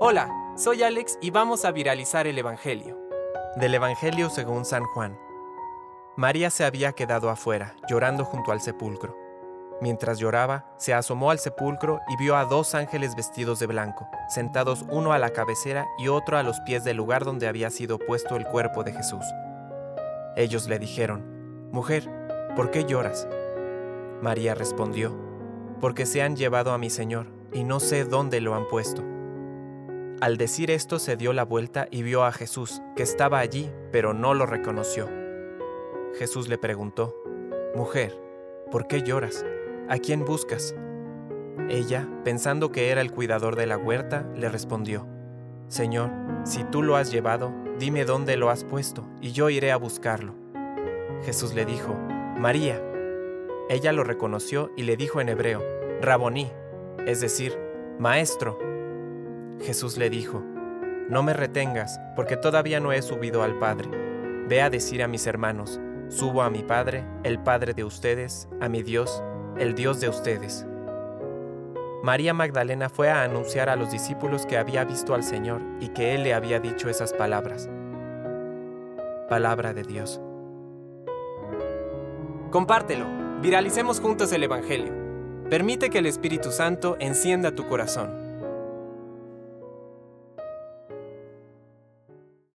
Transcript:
Hola, soy Alex y vamos a viralizar el Evangelio. Del Evangelio según San Juan. María se había quedado afuera, llorando junto al sepulcro. Mientras lloraba, se asomó al sepulcro y vio a dos ángeles vestidos de blanco, sentados uno a la cabecera y otro a los pies del lugar donde había sido puesto el cuerpo de Jesús. Ellos le dijeron, Mujer, ¿por qué lloras? María respondió, Porque se han llevado a mi Señor, y no sé dónde lo han puesto. Al decir esto se dio la vuelta y vio a Jesús, que estaba allí, pero no lo reconoció. Jesús le preguntó, Mujer, ¿por qué lloras? ¿A quién buscas? Ella, pensando que era el cuidador de la huerta, le respondió, Señor, si tú lo has llevado, dime dónde lo has puesto, y yo iré a buscarlo. Jesús le dijo, María. Ella lo reconoció y le dijo en hebreo, Raboní, es decir, Maestro. Jesús le dijo, No me retengas, porque todavía no he subido al Padre. Ve a decir a mis hermanos, Subo a mi Padre, el Padre de ustedes, a mi Dios, el Dios de ustedes. María Magdalena fue a anunciar a los discípulos que había visto al Señor y que Él le había dicho esas palabras. Palabra de Dios. Compártelo, viralicemos juntos el Evangelio. Permite que el Espíritu Santo encienda tu corazón.